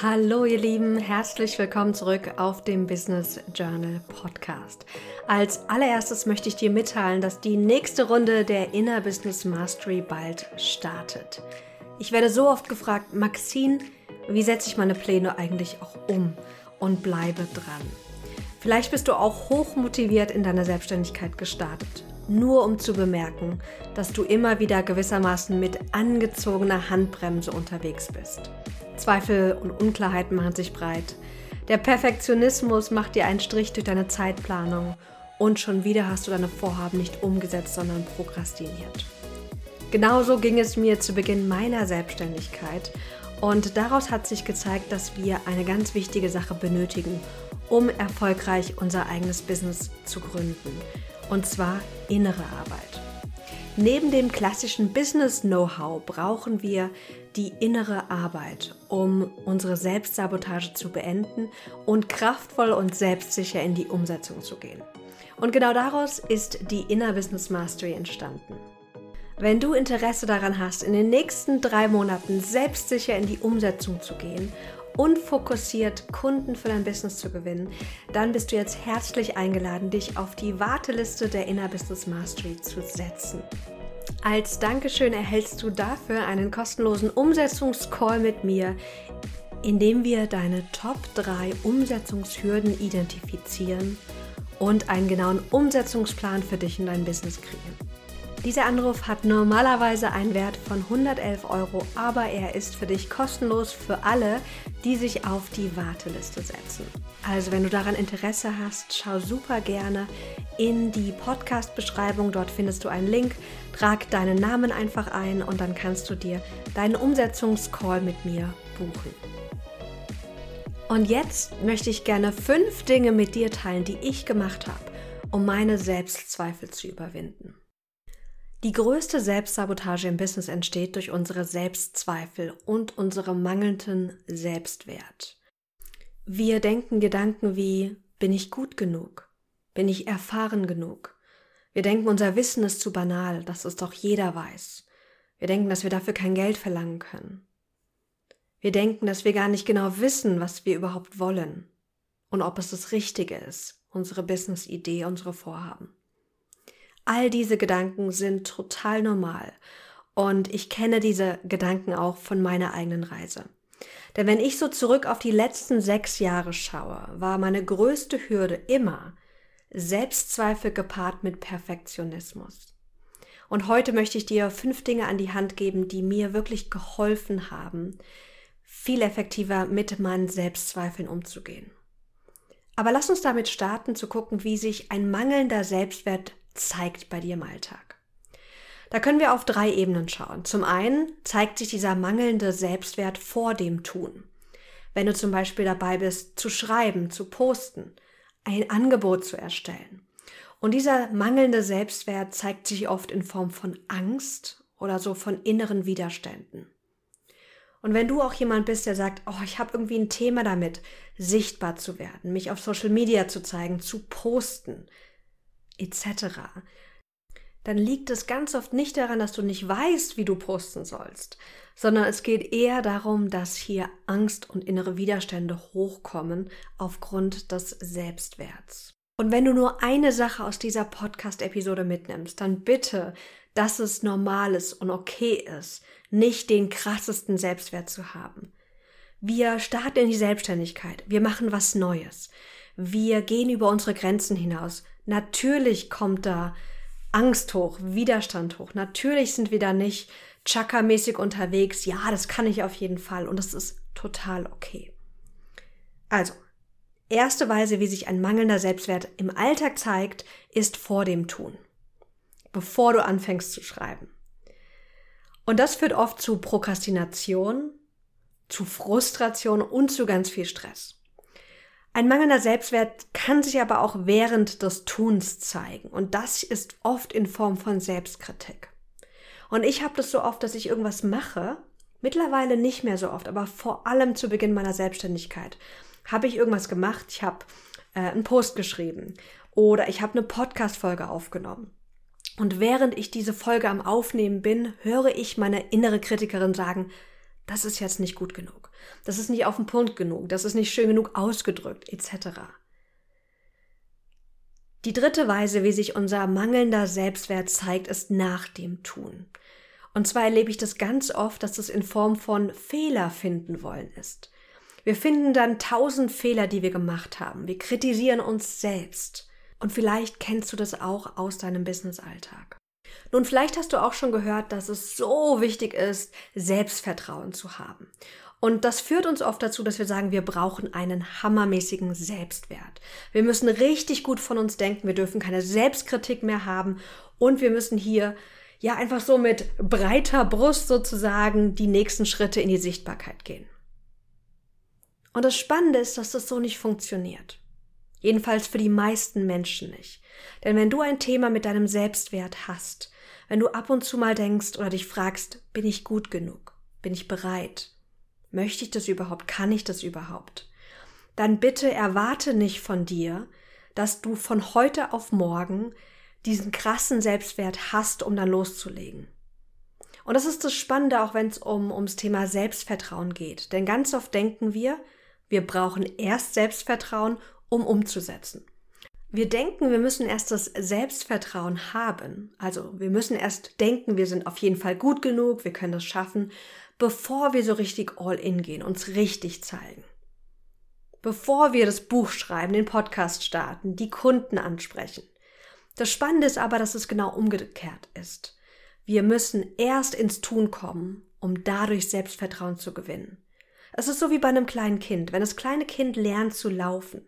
Hallo ihr Lieben, herzlich willkommen zurück auf dem Business Journal Podcast. Als allererstes möchte ich dir mitteilen, dass die nächste Runde der Inner Business Mastery bald startet. Ich werde so oft gefragt, Maxine, wie setze ich meine Pläne eigentlich auch um und bleibe dran. Vielleicht bist du auch hoch motiviert in deiner Selbstständigkeit gestartet, nur um zu bemerken, dass du immer wieder gewissermaßen mit angezogener Handbremse unterwegs bist. Zweifel und Unklarheiten machen sich breit. Der Perfektionismus macht dir einen Strich durch deine Zeitplanung und schon wieder hast du deine Vorhaben nicht umgesetzt, sondern prokrastiniert. Genauso ging es mir zu Beginn meiner Selbstständigkeit und daraus hat sich gezeigt, dass wir eine ganz wichtige Sache benötigen, um erfolgreich unser eigenes Business zu gründen. Und zwar innere Arbeit. Neben dem klassischen Business-Know-how brauchen wir die innere Arbeit, um unsere Selbstsabotage zu beenden und kraftvoll und selbstsicher in die Umsetzung zu gehen. Und genau daraus ist die Inner Business Mastery entstanden. Wenn du Interesse daran hast, in den nächsten drei Monaten selbstsicher in die Umsetzung zu gehen und fokussiert Kunden für dein Business zu gewinnen, dann bist du jetzt herzlich eingeladen, dich auf die Warteliste der Inner Business Mastery zu setzen. Als Dankeschön erhältst du dafür einen kostenlosen Umsetzungscall mit mir, in dem wir deine Top 3 Umsetzungshürden identifizieren und einen genauen Umsetzungsplan für dich und dein Business kreieren. Dieser Anruf hat normalerweise einen Wert von 111 Euro, aber er ist für dich kostenlos für alle, die sich auf die Warteliste setzen. Also wenn du daran Interesse hast, schau super gerne in die Podcast-Beschreibung. Dort findest du einen Link. Trag deinen Namen einfach ein und dann kannst du dir deinen Umsetzungscall mit mir buchen. Und jetzt möchte ich gerne fünf Dinge mit dir teilen, die ich gemacht habe, um meine Selbstzweifel zu überwinden. Die größte Selbstsabotage im Business entsteht durch unsere Selbstzweifel und unseren mangelnden Selbstwert. Wir denken Gedanken wie, bin ich gut genug? Bin ich erfahren genug? Wir denken, unser Wissen ist zu banal, dass es doch jeder weiß. Wir denken, dass wir dafür kein Geld verlangen können. Wir denken, dass wir gar nicht genau wissen, was wir überhaupt wollen und ob es das Richtige ist, unsere Business-Idee, unsere Vorhaben. All diese Gedanken sind total normal und ich kenne diese Gedanken auch von meiner eigenen Reise. Denn wenn ich so zurück auf die letzten sechs Jahre schaue, war meine größte Hürde immer Selbstzweifel gepaart mit Perfektionismus. Und heute möchte ich dir fünf Dinge an die Hand geben, die mir wirklich geholfen haben, viel effektiver mit meinen Selbstzweifeln umzugehen. Aber lass uns damit starten zu gucken, wie sich ein mangelnder Selbstwert zeigt bei dir im Alltag? Da können wir auf drei Ebenen schauen. Zum einen zeigt sich dieser mangelnde Selbstwert vor dem Tun. Wenn du zum Beispiel dabei bist, zu schreiben, zu posten, ein Angebot zu erstellen. Und dieser mangelnde Selbstwert zeigt sich oft in Form von Angst oder so von inneren Widerständen. Und wenn du auch jemand bist, der sagt, oh, ich habe irgendwie ein Thema damit, sichtbar zu werden, mich auf Social Media zu zeigen, zu posten, etc., dann liegt es ganz oft nicht daran, dass du nicht weißt, wie du posten sollst, sondern es geht eher darum, dass hier Angst und innere Widerstände hochkommen aufgrund des Selbstwerts. Und wenn du nur eine Sache aus dieser Podcast-Episode mitnimmst, dann bitte, dass es normal ist und okay ist, nicht den krassesten Selbstwert zu haben. Wir starten in die Selbstständigkeit. Wir machen was Neues. Wir gehen über unsere Grenzen hinaus. Natürlich kommt da Angst hoch, Widerstand hoch. Natürlich sind wir da nicht chakra-mäßig unterwegs. Ja, das kann ich auf jeden Fall und das ist total okay. Also, erste Weise, wie sich ein mangelnder Selbstwert im Alltag zeigt, ist vor dem Tun. Bevor du anfängst zu schreiben. Und das führt oft zu Prokrastination, zu Frustration und zu ganz viel Stress. Ein mangelnder Selbstwert kann sich aber auch während des Tuns zeigen und das ist oft in Form von Selbstkritik. Und ich habe das so oft, dass ich irgendwas mache, mittlerweile nicht mehr so oft, aber vor allem zu Beginn meiner Selbstständigkeit habe ich irgendwas gemacht, ich habe äh, einen Post geschrieben oder ich habe eine Podcast-Folge aufgenommen. Und während ich diese Folge am Aufnehmen bin, höre ich meine innere Kritikerin sagen, das ist jetzt nicht gut genug. Das ist nicht auf den Punkt genug, das ist nicht schön genug ausgedrückt, etc. Die dritte Weise, wie sich unser mangelnder Selbstwert zeigt, ist nach dem Tun. Und zwar erlebe ich das ganz oft, dass es in Form von Fehler finden wollen ist. Wir finden dann tausend Fehler, die wir gemacht haben. Wir kritisieren uns selbst. Und vielleicht kennst du das auch aus deinem Business-Alltag. Nun, vielleicht hast du auch schon gehört, dass es so wichtig ist, Selbstvertrauen zu haben. Und das führt uns oft dazu, dass wir sagen, wir brauchen einen hammermäßigen Selbstwert. Wir müssen richtig gut von uns denken, wir dürfen keine Selbstkritik mehr haben und wir müssen hier ja einfach so mit breiter Brust sozusagen die nächsten Schritte in die Sichtbarkeit gehen. Und das Spannende ist, dass das so nicht funktioniert. Jedenfalls für die meisten Menschen nicht. Denn wenn du ein Thema mit deinem Selbstwert hast, wenn du ab und zu mal denkst oder dich fragst, bin ich gut genug? Bin ich bereit? Möchte ich das überhaupt? Kann ich das überhaupt? Dann bitte erwarte nicht von dir, dass du von heute auf morgen diesen krassen Selbstwert hast, um dann loszulegen. Und das ist das Spannende, auch wenn es um, ums Thema Selbstvertrauen geht. Denn ganz oft denken wir, wir brauchen erst Selbstvertrauen, um umzusetzen. Wir denken, wir müssen erst das Selbstvertrauen haben. Also wir müssen erst denken, wir sind auf jeden Fall gut genug, wir können das schaffen, bevor wir so richtig all in gehen, uns richtig zeigen. Bevor wir das Buch schreiben, den Podcast starten, die Kunden ansprechen. Das Spannende ist aber, dass es genau umgekehrt ist. Wir müssen erst ins Tun kommen, um dadurch Selbstvertrauen zu gewinnen. Es ist so wie bei einem kleinen Kind. Wenn das kleine Kind lernt zu laufen,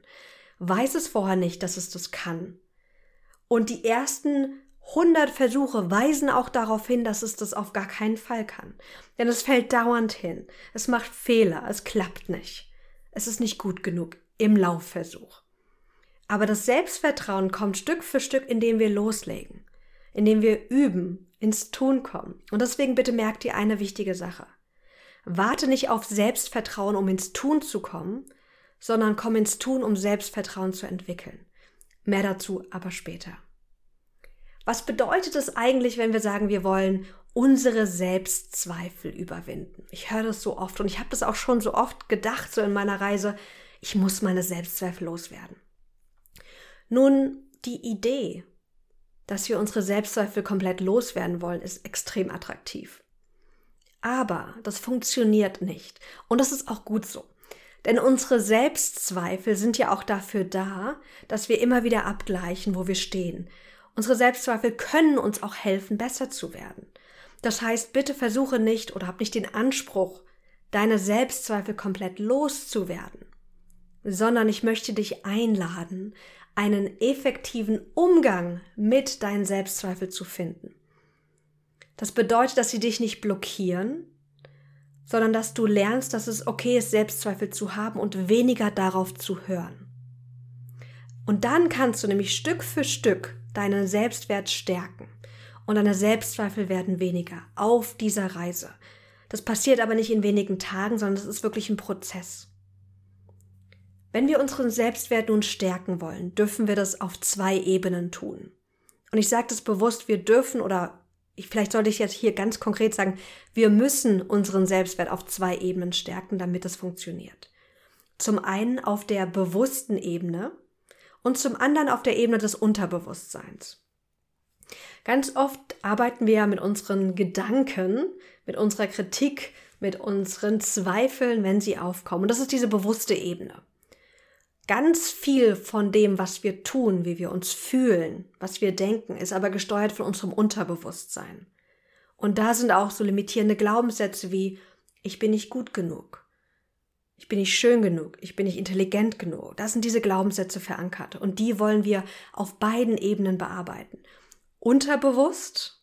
weiß es vorher nicht, dass es das kann. Und die ersten 100 Versuche weisen auch darauf hin, dass es das auf gar keinen Fall kann. Denn es fällt dauernd hin. Es macht Fehler. Es klappt nicht. Es ist nicht gut genug im Laufversuch. Aber das Selbstvertrauen kommt Stück für Stück, indem wir loslegen, indem wir üben, ins Tun kommen. Und deswegen bitte merkt ihr eine wichtige Sache. Warte nicht auf Selbstvertrauen, um ins Tun zu kommen, sondern komm ins Tun, um Selbstvertrauen zu entwickeln. Mehr dazu aber später. Was bedeutet es eigentlich, wenn wir sagen, wir wollen unsere Selbstzweifel überwinden? Ich höre das so oft und ich habe das auch schon so oft gedacht, so in meiner Reise, ich muss meine Selbstzweifel loswerden. Nun, die Idee, dass wir unsere Selbstzweifel komplett loswerden wollen, ist extrem attraktiv. Aber das funktioniert nicht. Und das ist auch gut so. Denn unsere Selbstzweifel sind ja auch dafür da, dass wir immer wieder abgleichen, wo wir stehen. Unsere Selbstzweifel können uns auch helfen, besser zu werden. Das heißt, bitte versuche nicht oder hab nicht den Anspruch, deine Selbstzweifel komplett loszuwerden, sondern ich möchte dich einladen, einen effektiven Umgang mit deinen Selbstzweifel zu finden. Das bedeutet, dass sie dich nicht blockieren, sondern dass du lernst, dass es okay ist, Selbstzweifel zu haben und weniger darauf zu hören. Und dann kannst du nämlich Stück für Stück deinen Selbstwert stärken und deine Selbstzweifel werden weniger auf dieser Reise. Das passiert aber nicht in wenigen Tagen, sondern es ist wirklich ein Prozess. Wenn wir unseren Selbstwert nun stärken wollen, dürfen wir das auf zwei Ebenen tun. Und ich sage das bewusst, wir dürfen oder ich, vielleicht sollte ich jetzt hier ganz konkret sagen, wir müssen unseren Selbstwert auf zwei Ebenen stärken, damit es funktioniert. Zum einen auf der bewussten Ebene und zum anderen auf der Ebene des Unterbewusstseins. Ganz oft arbeiten wir ja mit unseren Gedanken, mit unserer Kritik, mit unseren Zweifeln, wenn sie aufkommen. Und das ist diese bewusste Ebene. Ganz viel von dem, was wir tun, wie wir uns fühlen, was wir denken, ist aber gesteuert von unserem Unterbewusstsein. Und da sind auch so limitierende Glaubenssätze wie ich bin nicht gut genug, ich bin nicht schön genug, ich bin nicht intelligent genug. Da sind diese Glaubenssätze verankert und die wollen wir auf beiden Ebenen bearbeiten. Unterbewusst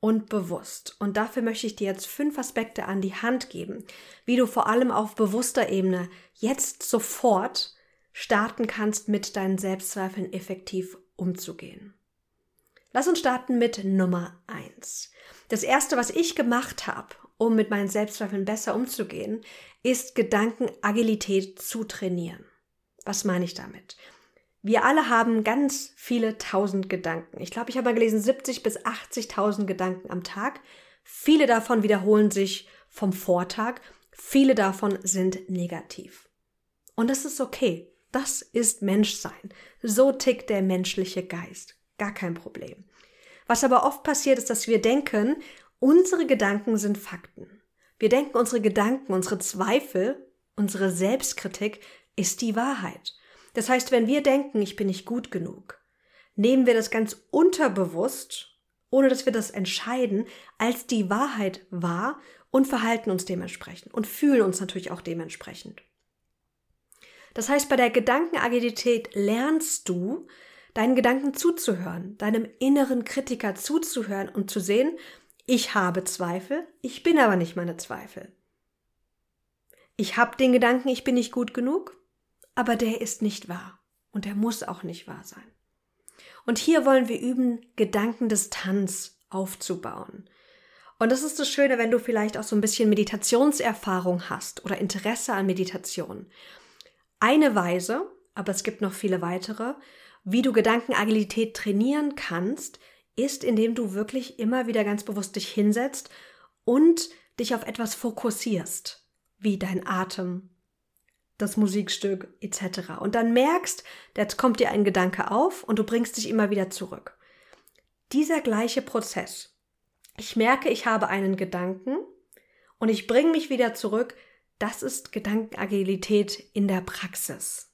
und bewusst. Und dafür möchte ich dir jetzt fünf Aspekte an die Hand geben, wie du vor allem auf bewusster Ebene jetzt sofort starten kannst, mit deinen Selbstzweifeln effektiv umzugehen. Lass uns starten mit Nummer eins. Das erste, was ich gemacht habe, um mit meinen Selbstzweifeln besser umzugehen, ist Gedankenagilität zu trainieren. Was meine ich damit? Wir alle haben ganz viele tausend Gedanken. Ich glaube, ich habe mal gelesen 70 bis 80.000 Gedanken am Tag. Viele davon wiederholen sich vom Vortag Viele davon sind negativ. Und das ist okay. Das ist Menschsein. So tickt der menschliche Geist. Gar kein Problem. Was aber oft passiert ist, dass wir denken, unsere Gedanken sind Fakten. Wir denken, unsere Gedanken, unsere Zweifel, unsere Selbstkritik ist die Wahrheit. Das heißt, wenn wir denken, ich bin nicht gut genug, nehmen wir das ganz unterbewusst, ohne dass wir das entscheiden, als die Wahrheit wahr und verhalten uns dementsprechend und fühlen uns natürlich auch dementsprechend. Das heißt, bei der Gedankenagilität lernst du, deinen Gedanken zuzuhören, deinem inneren Kritiker zuzuhören und zu sehen, ich habe Zweifel, ich bin aber nicht meine Zweifel. Ich habe den Gedanken, ich bin nicht gut genug, aber der ist nicht wahr und der muss auch nicht wahr sein. Und hier wollen wir üben, Gedankendistanz aufzubauen. Und das ist das Schöne, wenn du vielleicht auch so ein bisschen Meditationserfahrung hast oder Interesse an Meditation. Eine Weise, aber es gibt noch viele weitere, wie du Gedankenagilität trainieren kannst, ist, indem du wirklich immer wieder ganz bewusst dich hinsetzt und dich auf etwas fokussierst, wie dein Atem, das Musikstück etc. Und dann merkst, jetzt kommt dir ein Gedanke auf und du bringst dich immer wieder zurück. Dieser gleiche Prozess. Ich merke, ich habe einen Gedanken und ich bringe mich wieder zurück. Das ist Gedankenagilität in der Praxis.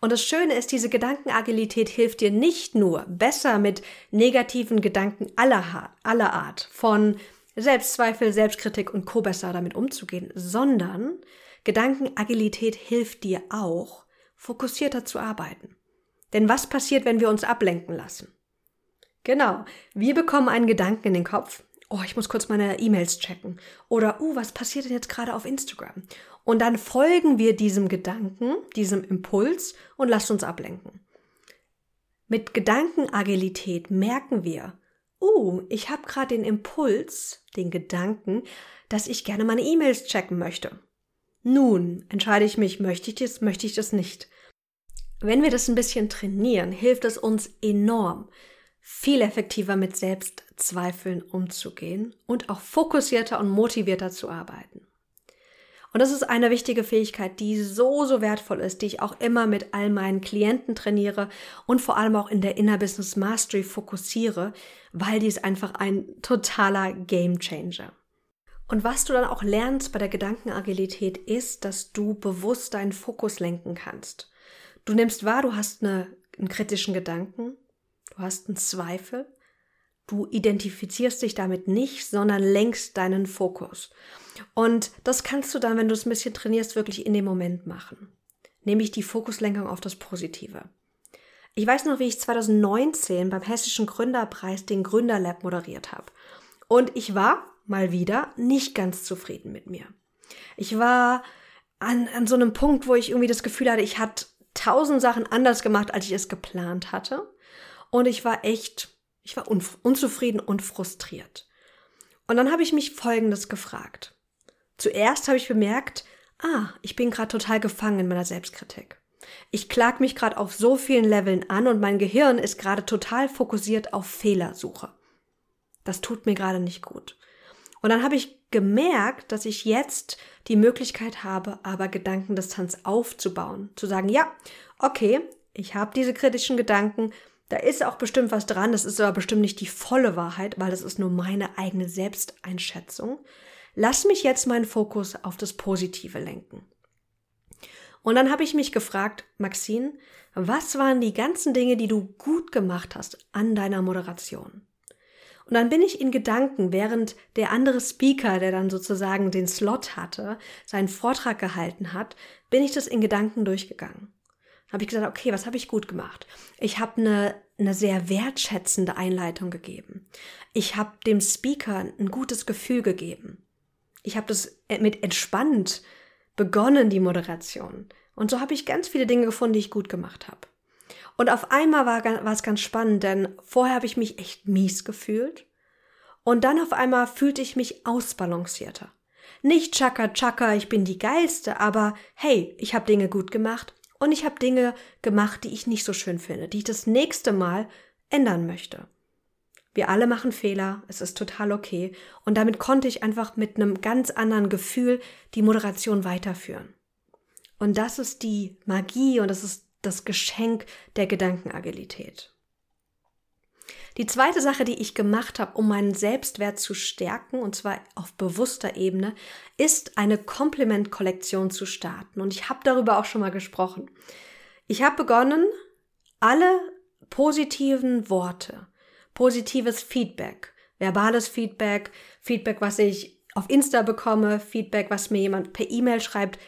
Und das Schöne ist, diese Gedankenagilität hilft dir nicht nur besser mit negativen Gedanken aller, aller Art, von Selbstzweifel, Selbstkritik und Co. besser damit umzugehen, sondern Gedankenagilität hilft dir auch, fokussierter zu arbeiten. Denn was passiert, wenn wir uns ablenken lassen? Genau, wir bekommen einen Gedanken in den Kopf. Oh, ich muss kurz meine E-Mails checken. Oder, uh, was passiert denn jetzt gerade auf Instagram? Und dann folgen wir diesem Gedanken, diesem Impuls und lassen uns ablenken. Mit Gedankenagilität merken wir, uh, ich habe gerade den Impuls, den Gedanken, dass ich gerne meine E-Mails checken möchte. Nun entscheide ich mich, möchte ich das, möchte ich das nicht. Wenn wir das ein bisschen trainieren, hilft es uns enorm, viel effektiver mit Selbstzweifeln umzugehen und auch fokussierter und motivierter zu arbeiten. Und das ist eine wichtige Fähigkeit, die so, so wertvoll ist, die ich auch immer mit all meinen Klienten trainiere und vor allem auch in der Inner Business Mastery fokussiere, weil die ist einfach ein totaler Game Changer. Und was du dann auch lernst bei der Gedankenagilität ist, dass du bewusst deinen Fokus lenken kannst. Du nimmst wahr, du hast eine, einen kritischen Gedanken, du hast einen Zweifel, du identifizierst dich damit nicht, sondern lenkst deinen Fokus. Und das kannst du dann, wenn du es ein bisschen trainierst, wirklich in dem Moment machen. Nämlich die Fokuslenkung auf das Positive. Ich weiß noch, wie ich 2019 beim Hessischen Gründerpreis den Gründerlab moderiert habe. Und ich war mal wieder nicht ganz zufrieden mit mir. Ich war an, an so einem Punkt, wo ich irgendwie das Gefühl hatte, ich hatte tausend Sachen anders gemacht, als ich es geplant hatte. Und ich war echt, ich war unzufrieden und frustriert. Und dann habe ich mich Folgendes gefragt. Zuerst habe ich bemerkt, ah, ich bin gerade total gefangen in meiner Selbstkritik. Ich klag mich gerade auf so vielen Leveln an und mein Gehirn ist gerade total fokussiert auf Fehlersuche. Das tut mir gerade nicht gut. Und dann habe ich gemerkt, dass ich jetzt die Möglichkeit habe, aber Gedankendistanz aufzubauen. Zu sagen, ja, okay, ich habe diese kritischen Gedanken, da ist auch bestimmt was dran, das ist aber bestimmt nicht die volle Wahrheit, weil das ist nur meine eigene Selbsteinschätzung. Lass mich jetzt meinen Fokus auf das Positive lenken. Und dann habe ich mich gefragt, Maxine, was waren die ganzen Dinge, die du gut gemacht hast an deiner Moderation? Und dann bin ich in Gedanken, während der andere Speaker, der dann sozusagen den Slot hatte, seinen Vortrag gehalten hat, bin ich das in Gedanken durchgegangen. Habe ich gesagt, okay, was habe ich gut gemacht? Ich habe eine, eine sehr wertschätzende Einleitung gegeben. Ich habe dem Speaker ein gutes Gefühl gegeben. Ich habe das mit entspannt begonnen, die Moderation. Und so habe ich ganz viele Dinge gefunden, die ich gut gemacht habe. Und auf einmal war, war es ganz spannend, denn vorher habe ich mich echt mies gefühlt. Und dann auf einmal fühlte ich mich ausbalancierter. Nicht Chaka Chaka, ich bin die Geilste, aber hey, ich habe Dinge gut gemacht und ich habe Dinge gemacht, die ich nicht so schön finde, die ich das nächste Mal ändern möchte. Wir alle machen Fehler, es ist total okay. Und damit konnte ich einfach mit einem ganz anderen Gefühl die Moderation weiterführen. Und das ist die Magie und das ist das Geschenk der Gedankenagilität. Die zweite Sache, die ich gemacht habe, um meinen Selbstwert zu stärken, und zwar auf bewusster Ebene, ist eine Komplimentkollektion zu starten. Und ich habe darüber auch schon mal gesprochen. Ich habe begonnen, alle positiven Worte, positives Feedback, verbales Feedback, Feedback, was ich auf Insta bekomme, Feedback, was mir jemand per E-Mail schreibt,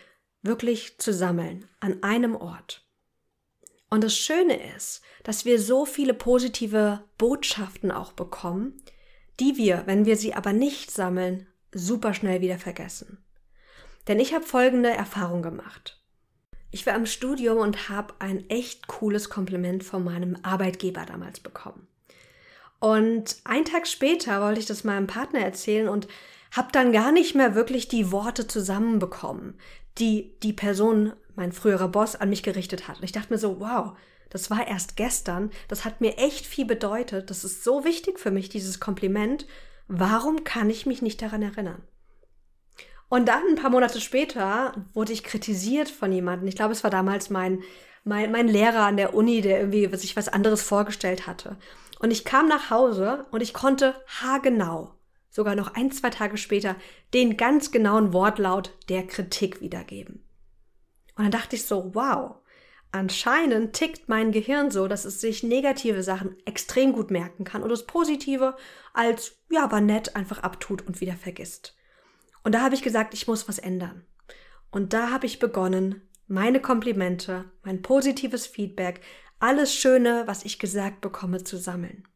wirklich zu sammeln an einem Ort. Und das Schöne ist, dass wir so viele positive Botschaften auch bekommen, die wir, wenn wir sie aber nicht sammeln, super schnell wieder vergessen. Denn ich habe folgende Erfahrung gemacht. Ich war im Studium und habe ein echt cooles Kompliment von meinem Arbeitgeber damals bekommen. Und einen Tag später wollte ich das meinem Partner erzählen und habe dann gar nicht mehr wirklich die Worte zusammenbekommen, die die Person, mein früherer Boss, an mich gerichtet hat. Und ich dachte mir so, wow, das war erst gestern, das hat mir echt viel bedeutet, das ist so wichtig für mich, dieses Kompliment. Warum kann ich mich nicht daran erinnern? Und dann, ein paar Monate später, wurde ich kritisiert von jemandem. Ich glaube, es war damals mein, mein, mein Lehrer an der Uni, der irgendwie sich was anderes vorgestellt hatte. Und ich kam nach Hause und ich konnte haargenau sogar noch ein, zwei Tage später, den ganz genauen Wortlaut der Kritik wiedergeben. Und dann dachte ich so, wow, anscheinend tickt mein Gehirn so, dass es sich negative Sachen extrem gut merken kann und das Positive als, ja, war nett, einfach abtut und wieder vergisst. Und da habe ich gesagt, ich muss was ändern. Und da habe ich begonnen, meine Komplimente, mein positives Feedback, alles Schöne, was ich gesagt bekomme, zu sammeln.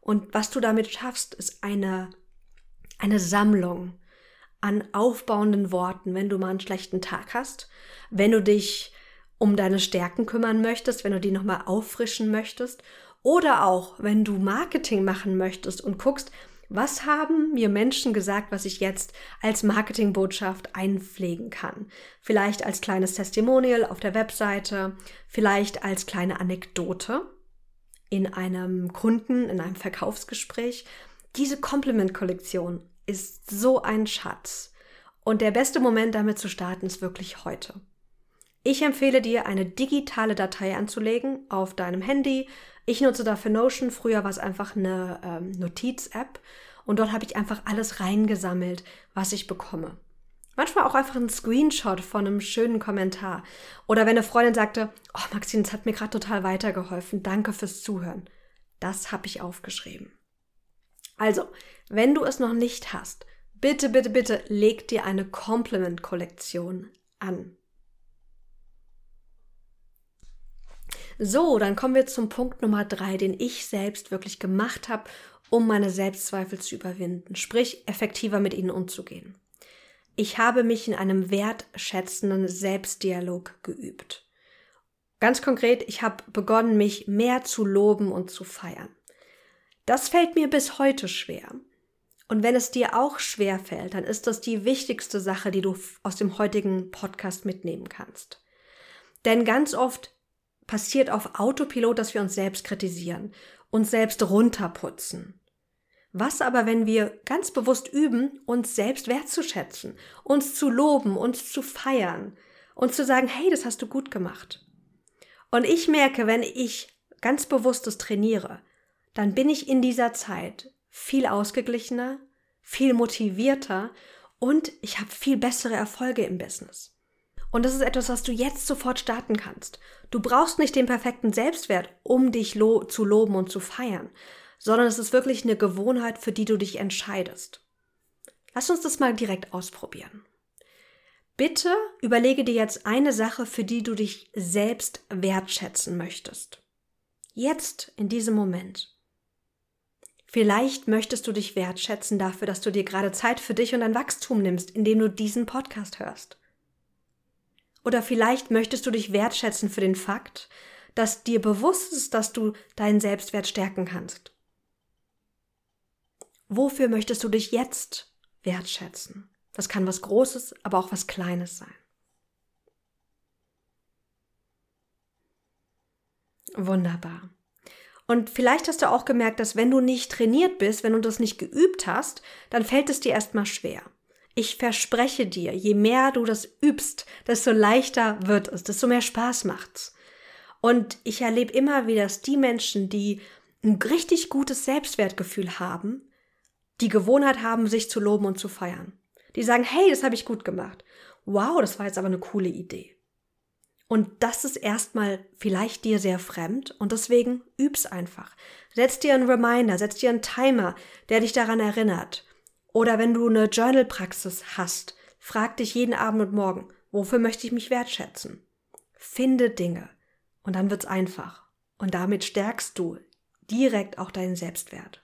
Und was du damit schaffst, ist eine eine Sammlung an aufbauenden Worten, wenn du mal einen schlechten Tag hast, wenn du dich um deine Stärken kümmern möchtest, wenn du die nochmal auffrischen möchtest oder auch wenn du Marketing machen möchtest und guckst, was haben mir Menschen gesagt, was ich jetzt als Marketingbotschaft einpflegen kann? Vielleicht als kleines Testimonial auf der Webseite, vielleicht als kleine Anekdote in einem Kunden, in einem Verkaufsgespräch diese Compliment-Kollektion ist so ein Schatz. Und der beste Moment damit zu starten ist wirklich heute. Ich empfehle dir, eine digitale Datei anzulegen auf deinem Handy. Ich nutze dafür Notion. Früher war es einfach eine ähm, Notiz-App. Und dort habe ich einfach alles reingesammelt, was ich bekomme. Manchmal auch einfach ein Screenshot von einem schönen Kommentar. Oder wenn eine Freundin sagte, oh Maxine, das hat mir gerade total weitergeholfen. Danke fürs Zuhören. Das habe ich aufgeschrieben. Also, wenn du es noch nicht hast, bitte, bitte, bitte leg dir eine Compliment-Kollektion an. So, dann kommen wir zum Punkt Nummer drei, den ich selbst wirklich gemacht habe, um meine Selbstzweifel zu überwinden, sprich effektiver mit ihnen umzugehen. Ich habe mich in einem wertschätzenden Selbstdialog geübt. Ganz konkret, ich habe begonnen, mich mehr zu loben und zu feiern. Das fällt mir bis heute schwer. Und wenn es dir auch schwer fällt, dann ist das die wichtigste Sache, die du aus dem heutigen Podcast mitnehmen kannst. Denn ganz oft passiert auf Autopilot, dass wir uns selbst kritisieren, uns selbst runterputzen. Was aber, wenn wir ganz bewusst üben, uns selbst wertzuschätzen, uns zu loben, uns zu feiern, und zu sagen, hey, das hast du gut gemacht. Und ich merke, wenn ich ganz bewusstes trainiere, dann bin ich in dieser Zeit viel ausgeglichener, viel motivierter und ich habe viel bessere Erfolge im Business. Und das ist etwas, was du jetzt sofort starten kannst. Du brauchst nicht den perfekten Selbstwert, um dich lo zu loben und zu feiern, sondern es ist wirklich eine Gewohnheit, für die du dich entscheidest. Lass uns das mal direkt ausprobieren. Bitte überlege dir jetzt eine Sache, für die du dich selbst wertschätzen möchtest. Jetzt, in diesem Moment. Vielleicht möchtest du dich wertschätzen dafür, dass du dir gerade Zeit für dich und dein Wachstum nimmst, indem du diesen Podcast hörst. Oder vielleicht möchtest du dich wertschätzen für den Fakt, dass dir bewusst ist, dass du deinen Selbstwert stärken kannst. Wofür möchtest du dich jetzt wertschätzen? Das kann was Großes, aber auch was Kleines sein. Wunderbar. Und vielleicht hast du auch gemerkt, dass wenn du nicht trainiert bist, wenn du das nicht geübt hast, dann fällt es dir erstmal schwer. Ich verspreche dir, je mehr du das übst, desto leichter wird es, desto mehr Spaß macht's. Und ich erlebe immer wieder, dass die Menschen, die ein richtig gutes Selbstwertgefühl haben, die Gewohnheit haben, sich zu loben und zu feiern. Die sagen, hey, das habe ich gut gemacht. Wow, das war jetzt aber eine coole Idee. Und das ist erstmal vielleicht dir sehr fremd und deswegen üb's einfach. Setz dir einen Reminder, setz dir einen Timer, der dich daran erinnert. Oder wenn du eine Journal-Praxis hast, frag dich jeden Abend und Morgen, wofür möchte ich mich wertschätzen? Finde Dinge und dann wird's einfach. Und damit stärkst du direkt auch deinen Selbstwert.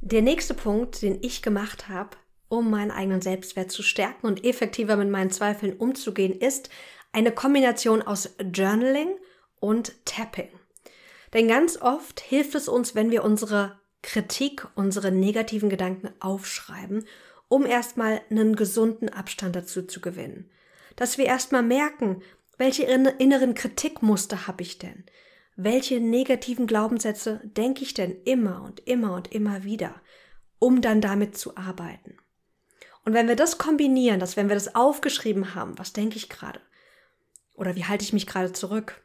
Der nächste Punkt, den ich gemacht habe, um meinen eigenen Selbstwert zu stärken und effektiver mit meinen Zweifeln umzugehen, ist eine Kombination aus Journaling und Tapping. Denn ganz oft hilft es uns, wenn wir unsere Kritik, unsere negativen Gedanken aufschreiben, um erstmal einen gesunden Abstand dazu zu gewinnen. Dass wir erstmal merken, welche inneren Kritikmuster habe ich denn? welche negativen Glaubenssätze denke ich denn immer und immer und immer wieder, um dann damit zu arbeiten. Und wenn wir das kombinieren, dass wenn wir das aufgeschrieben haben, was denke ich gerade? Oder wie halte ich mich gerade zurück?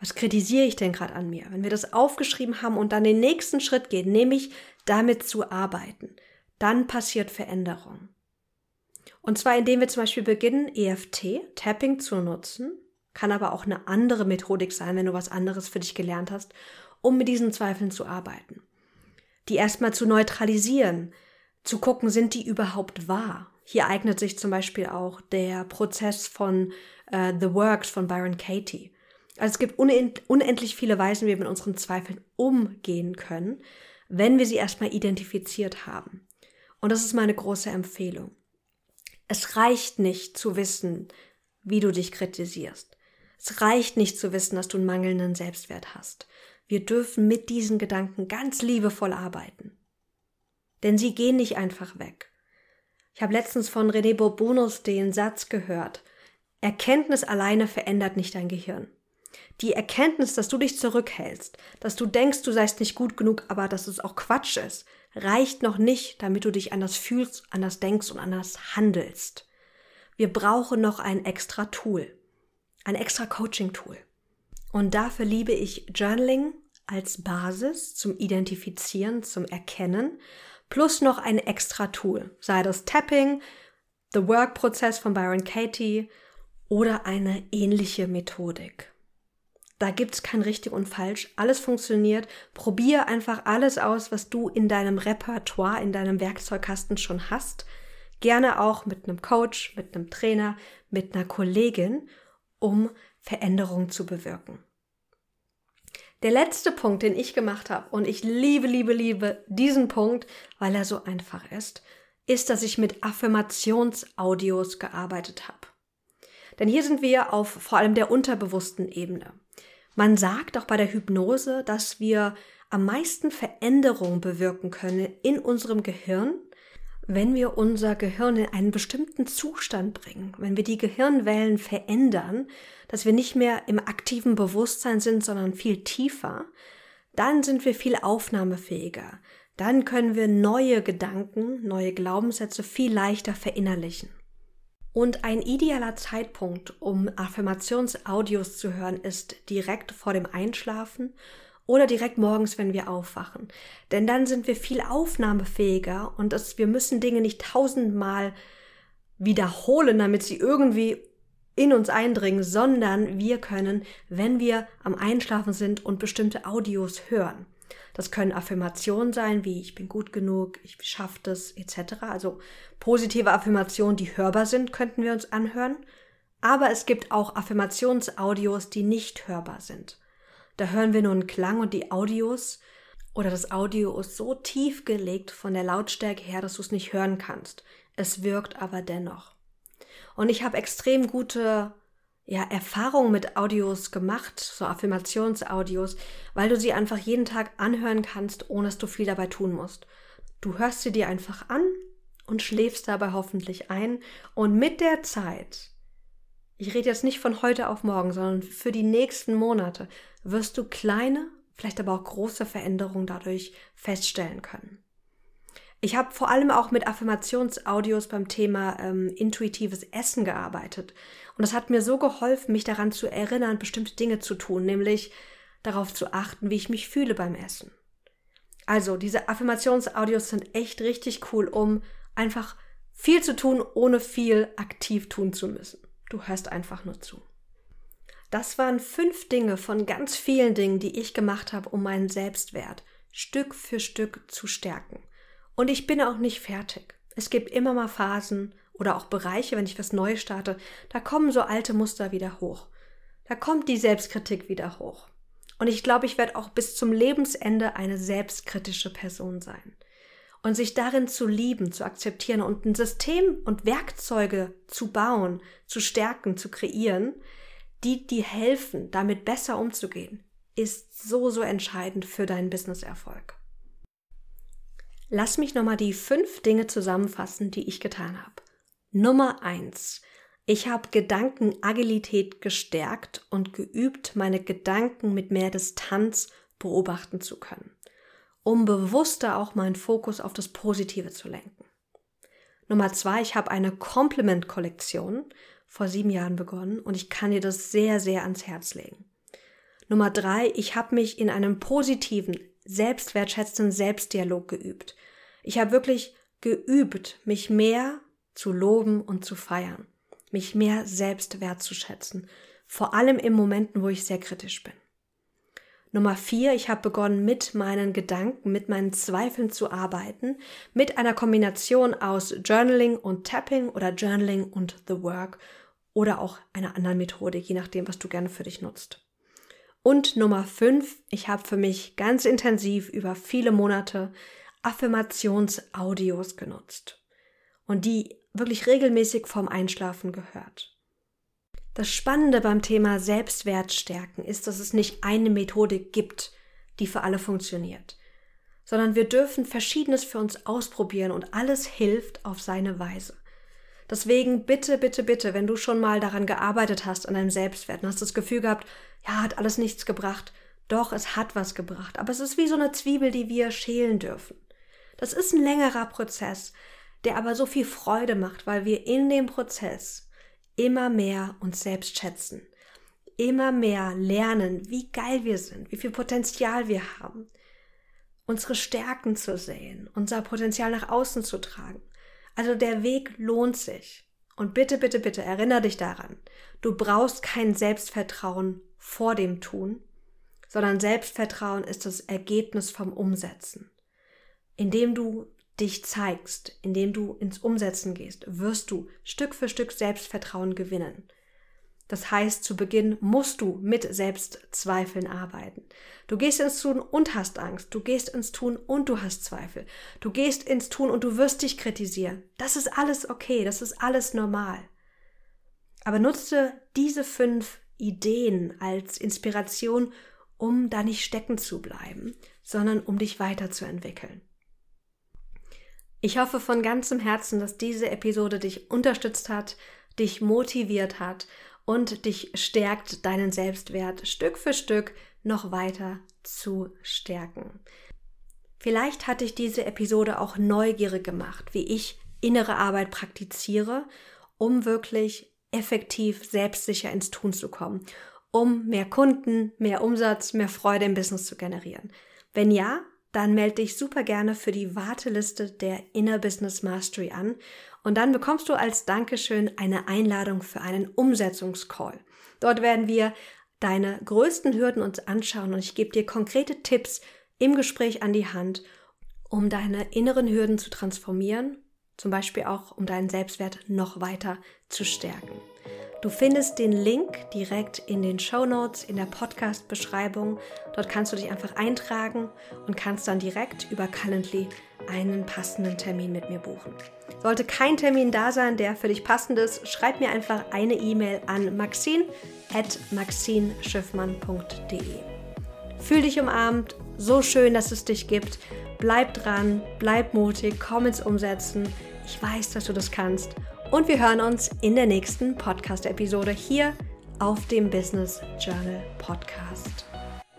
Was kritisiere ich denn gerade an mir? Wenn wir das aufgeschrieben haben und dann den nächsten Schritt gehen, nämlich damit zu arbeiten, dann passiert Veränderung. Und zwar indem wir zum Beispiel beginnen, EFT, Tapping zu nutzen, kann aber auch eine andere Methodik sein, wenn du was anderes für dich gelernt hast, um mit diesen Zweifeln zu arbeiten. Die erstmal zu neutralisieren, zu gucken, sind die überhaupt wahr? Hier eignet sich zum Beispiel auch der Prozess von uh, The Works von Byron Katie. Also es gibt unendlich viele Weisen, wie wir mit unseren Zweifeln umgehen können, wenn wir sie erstmal identifiziert haben. Und das ist meine große Empfehlung. Es reicht nicht zu wissen, wie du dich kritisierst. Es reicht nicht zu wissen, dass du einen mangelnden Selbstwert hast. Wir dürfen mit diesen Gedanken ganz liebevoll arbeiten. Denn sie gehen nicht einfach weg. Ich habe letztens von René Bourbonus den Satz gehört, Erkenntnis alleine verändert nicht dein Gehirn. Die Erkenntnis, dass du dich zurückhältst, dass du denkst, du seist nicht gut genug, aber dass es auch Quatsch ist, reicht noch nicht, damit du dich anders fühlst, anders denkst und anders handelst. Wir brauchen noch ein extra Tool ein extra Coaching-Tool. Und dafür liebe ich Journaling als Basis zum Identifizieren, zum Erkennen, plus noch ein extra Tool, sei das Tapping, The Work-Prozess von Byron Katie oder eine ähnliche Methodik. Da gibt's kein richtig und falsch. Alles funktioniert. Probier einfach alles aus, was du in deinem Repertoire, in deinem Werkzeugkasten schon hast. Gerne auch mit einem Coach, mit einem Trainer, mit einer Kollegin um Veränderung zu bewirken. Der letzte Punkt, den ich gemacht habe, und ich liebe, liebe, liebe diesen Punkt, weil er so einfach ist, ist, dass ich mit Affirmationsaudios gearbeitet habe. Denn hier sind wir auf vor allem der unterbewussten Ebene. Man sagt auch bei der Hypnose, dass wir am meisten Veränderung bewirken können in unserem Gehirn, wenn wir unser Gehirn in einen bestimmten Zustand bringen, wenn wir die Gehirnwellen verändern, dass wir nicht mehr im aktiven Bewusstsein sind, sondern viel tiefer, dann sind wir viel aufnahmefähiger. Dann können wir neue Gedanken, neue Glaubenssätze viel leichter verinnerlichen. Und ein idealer Zeitpunkt, um Affirmationsaudios zu hören, ist direkt vor dem Einschlafen oder direkt morgens, wenn wir aufwachen. Denn dann sind wir viel aufnahmefähiger und das, wir müssen Dinge nicht tausendmal wiederholen, damit sie irgendwie in uns eindringen, sondern wir können, wenn wir am Einschlafen sind und bestimmte Audios hören. Das können Affirmationen sein, wie ich bin gut genug, ich schaffe das, etc. Also positive Affirmationen, die hörbar sind, könnten wir uns anhören. Aber es gibt auch Affirmationsaudios, die nicht hörbar sind. Da hören wir nur einen Klang und die Audios oder das Audio ist so tief gelegt von der Lautstärke her, dass du es nicht hören kannst. Es wirkt aber dennoch. Und ich habe extrem gute ja, Erfahrungen mit Audios gemacht, so Affirmationsaudios, weil du sie einfach jeden Tag anhören kannst, ohne dass du viel dabei tun musst. Du hörst sie dir einfach an und schläfst dabei hoffentlich ein und mit der Zeit ich rede jetzt nicht von heute auf morgen, sondern für die nächsten Monate, wirst du kleine, vielleicht aber auch große Veränderungen dadurch feststellen können. Ich habe vor allem auch mit Affirmationsaudios beim Thema ähm, intuitives Essen gearbeitet. Und das hat mir so geholfen, mich daran zu erinnern, bestimmte Dinge zu tun, nämlich darauf zu achten, wie ich mich fühle beim Essen. Also, diese Affirmationsaudios sind echt richtig cool, um einfach viel zu tun, ohne viel aktiv tun zu müssen. Du hörst einfach nur zu. Das waren fünf Dinge von ganz vielen Dingen, die ich gemacht habe, um meinen Selbstwert Stück für Stück zu stärken. Und ich bin auch nicht fertig. Es gibt immer mal Phasen oder auch Bereiche, wenn ich was Neues starte, da kommen so alte Muster wieder hoch. Da kommt die Selbstkritik wieder hoch. Und ich glaube, ich werde auch bis zum Lebensende eine selbstkritische Person sein. Und sich darin zu lieben, zu akzeptieren und ein System und Werkzeuge zu bauen, zu stärken, zu kreieren, die dir helfen, damit besser umzugehen, ist so, so entscheidend für deinen Businesserfolg. Lass mich nochmal die fünf Dinge zusammenfassen, die ich getan habe. Nummer eins. Ich habe Gedankenagilität gestärkt und geübt, meine Gedanken mit mehr Distanz beobachten zu können, um bewusster auch meinen Fokus auf das Positive zu lenken. Nummer zwei, ich habe eine Compliment-Kollektion vor sieben Jahren begonnen und ich kann dir das sehr, sehr ans Herz legen. Nummer drei, ich habe mich in einem positiven, selbstwertschätzenden Selbstdialog geübt. Ich habe wirklich geübt, mich mehr zu loben und zu feiern mich mehr selbst wertzuschätzen, vor allem in Momenten, wo ich sehr kritisch bin. Nummer vier, ich habe begonnen, mit meinen Gedanken, mit meinen Zweifeln zu arbeiten, mit einer Kombination aus Journaling und Tapping oder Journaling und The Work oder auch einer anderen Methode, je nachdem, was du gerne für dich nutzt. Und Nummer fünf, ich habe für mich ganz intensiv über viele Monate Affirmationsaudios genutzt. Und die wirklich regelmäßig vorm Einschlafen gehört. Das Spannende beim Thema Selbstwert stärken ist, dass es nicht eine Methode gibt, die für alle funktioniert, sondern wir dürfen Verschiedenes für uns ausprobieren und alles hilft auf seine Weise. Deswegen bitte, bitte, bitte, wenn du schon mal daran gearbeitet hast, an deinem Selbstwert und hast das Gefühl gehabt, ja, hat alles nichts gebracht, doch, es hat was gebracht, aber es ist wie so eine Zwiebel, die wir schälen dürfen. Das ist ein längerer Prozess, der aber so viel Freude macht, weil wir in dem Prozess immer mehr uns selbst schätzen, immer mehr lernen, wie geil wir sind, wie viel Potenzial wir haben, unsere Stärken zu sehen, unser Potenzial nach außen zu tragen. Also der Weg lohnt sich. Und bitte, bitte, bitte erinnere dich daran, du brauchst kein Selbstvertrauen vor dem Tun, sondern Selbstvertrauen ist das Ergebnis vom Umsetzen. Indem du dich zeigst, indem du ins Umsetzen gehst, wirst du Stück für Stück Selbstvertrauen gewinnen. Das heißt, zu Beginn musst du mit Selbstzweifeln arbeiten. Du gehst ins Tun und hast Angst. Du gehst ins Tun und du hast Zweifel. Du gehst ins Tun und du wirst dich kritisieren. Das ist alles okay. Das ist alles normal. Aber nutze diese fünf Ideen als Inspiration, um da nicht stecken zu bleiben, sondern um dich weiterzuentwickeln. Ich hoffe von ganzem Herzen, dass diese Episode dich unterstützt hat, dich motiviert hat und dich stärkt, deinen Selbstwert Stück für Stück noch weiter zu stärken. Vielleicht hat dich diese Episode auch neugierig gemacht, wie ich innere Arbeit praktiziere, um wirklich effektiv selbstsicher ins Tun zu kommen, um mehr Kunden, mehr Umsatz, mehr Freude im Business zu generieren. Wenn ja, dann melde dich super gerne für die Warteliste der Inner Business Mastery an und dann bekommst du als Dankeschön eine Einladung für einen Umsetzungscall. Dort werden wir deine größten Hürden uns anschauen und ich gebe dir konkrete Tipps im Gespräch an die Hand, um deine inneren Hürden zu transformieren, zum Beispiel auch um deinen Selbstwert noch weiter zu stärken. Du findest den Link direkt in den Show Notes in der Podcast-Beschreibung. Dort kannst du dich einfach eintragen und kannst dann direkt über Calendly einen passenden Termin mit mir buchen. Sollte kein Termin da sein, der für dich passend ist, schreib mir einfach eine E-Mail an maxine.maxinschiffmann.de. Fühl dich umarmt, so schön, dass es dich gibt. Bleib dran, bleib mutig, komm ins Umsetzen. Ich weiß, dass du das kannst und wir hören uns in der nächsten Podcast-Episode hier auf dem Business Journal Podcast.